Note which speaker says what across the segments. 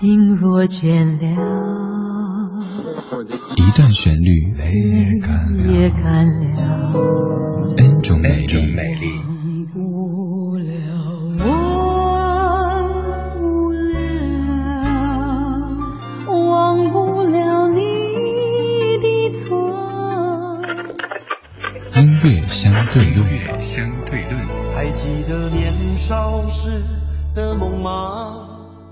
Speaker 1: 心若倦了，
Speaker 2: 一段旋律
Speaker 1: 泪也干了
Speaker 2: ，N 种美丽。音乐相对论，相对论。
Speaker 3: 还记得年少时的梦吗？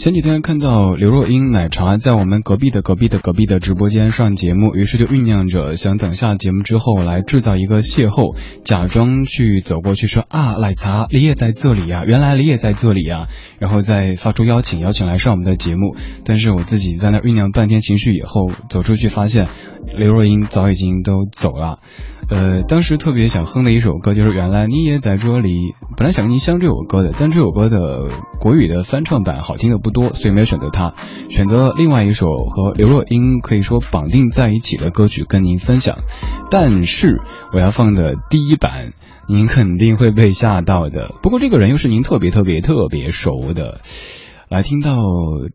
Speaker 2: 前几天看到刘若英奶茶在我们隔壁的隔壁的隔壁的直播间上节目，于是就酝酿着想等下节目之后来制造一个邂逅，假装去走过去说啊奶茶你也在这里呀，原来你也在这里呀，然后再发出邀请，邀请来上我们的节目。但是我自己在那酝酿半天情绪以后走出去，发现刘若英早已经都走了。呃，当时特别想哼的一首歌就是《原来你也在这里》，本来想跟您相这首歌的，但这首歌的国语的翻唱版好听的不多，所以没有选择它，选择另外一首和刘若英可以说绑定在一起的歌曲跟您分享。但是我要放的第一版，您肯定会被吓到的。不过这个人又是您特别特别特别熟的，来听到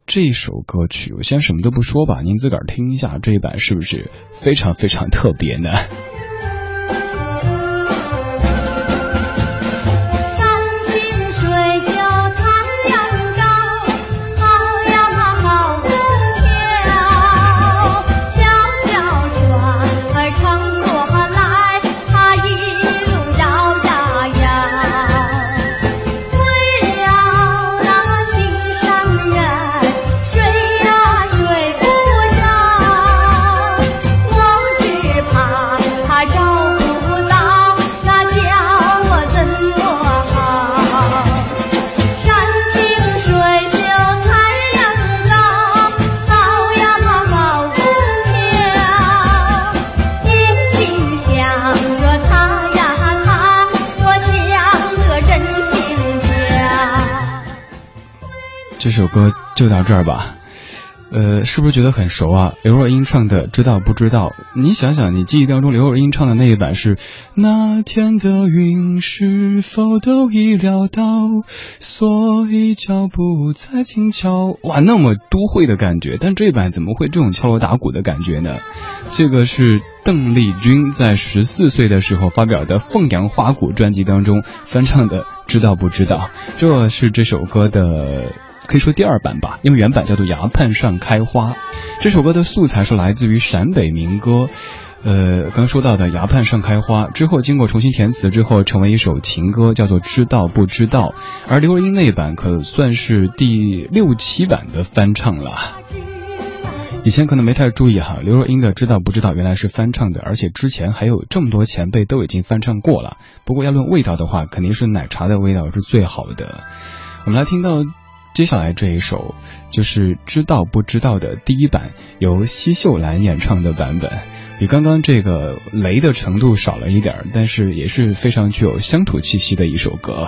Speaker 2: 这首歌曲，我先什么都不说吧，您自个儿听一下这一版是不是非常非常特别呢？这首歌就到这儿吧，呃，是不是觉得很熟啊？刘若英唱的，知道不知道？你想想，你记忆当中刘若英唱的那一版是那天的云是否都已料到，所以脚步再轻巧。哇，那么都会的感觉，但这版怎么会这种敲锣打鼓的感觉呢？这个是邓丽君在十四岁的时候发表的《凤阳花鼓》专辑当中翻唱的，知道不知道？这是这首歌的。可以说第二版吧，因为原版叫做《崖畔上开花》。这首歌的素材是来自于陕北民歌，呃，刚说到的《崖畔上开花》之后，经过重新填词之后，成为一首情歌，叫做《知道不知道》。而刘若英那版可算是第六七版的翻唱了。以前可能没太注意哈，刘若英的《知道不知道》原来是翻唱的，而且之前还有这么多前辈都已经翻唱过了。不过要论味道的话，肯定是奶茶的味道是最好的。我们来听到。接下来这一首就是知道不知道的第一版，由奚秀兰演唱的版本，比刚刚这个雷的程度少了一点，但是也是非常具有乡土气息的一首歌。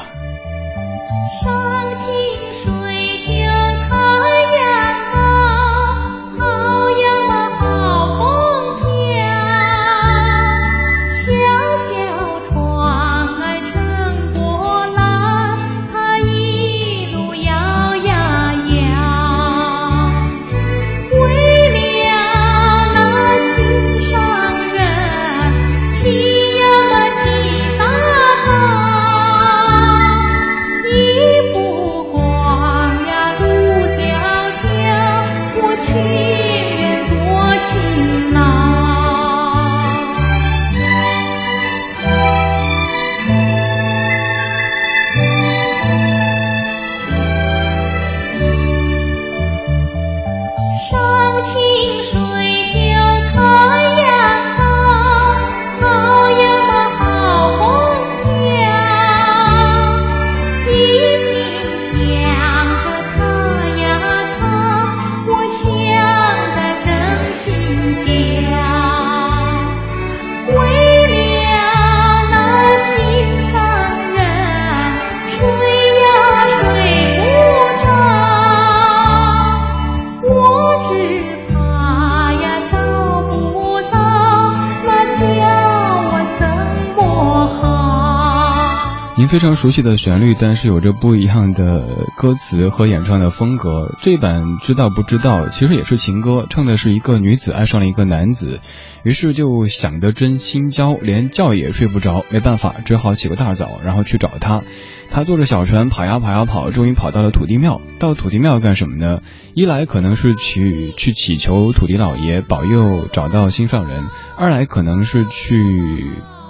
Speaker 2: 非常熟悉的旋律，但是有着不一样的歌词和演唱的风格。这版知道不知道，其实也是情歌，唱的是一个女子爱上了一个男子，于是就想得真心焦，连觉也睡不着，没办法，只好起个大早，然后去找他。他坐着小船跑呀跑呀跑，终于跑到了土地庙。到土地庙干什么呢？一来可能是去去祈求土地老爷保佑找到心上人，二来可能是去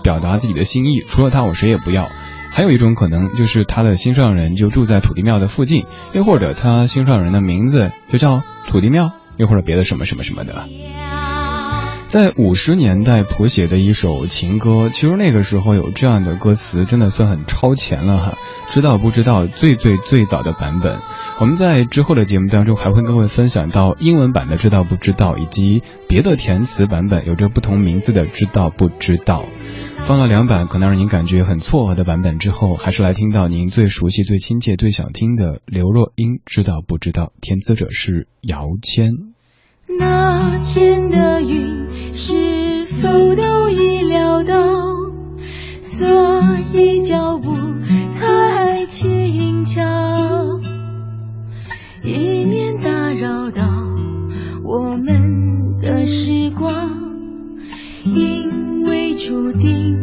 Speaker 2: 表达自己的心意，除了他我谁也不要。还有一种可能就是他的心上人就住在土地庙的附近，又或者他心上人的名字就叫土地庙，又或者别的什么什么什么的。在五十年代谱写的一首情歌，其实那个时候有这样的歌词，真的算很超前了哈。知道不知道最最最早的版本？我们在之后的节目当中还会跟各位分享到英文版的知道不知道，以及别的填词版本有着不同名字的知道不知道。放了两版可能让您感觉很错愕的版本之后，还是来听到您最熟悉、最亲切、最想听的刘若英知道不知道？填词者是姚谦。
Speaker 1: 那天的云是否都已料到，所以脚步才轻巧，以免打扰到我们的时光，因为注定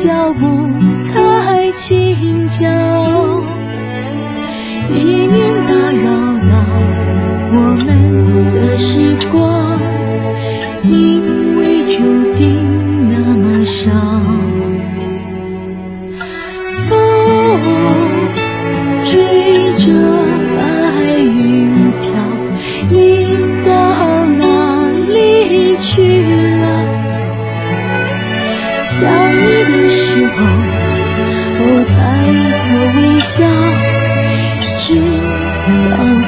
Speaker 1: 脚步才轻巧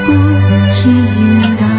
Speaker 1: 不知道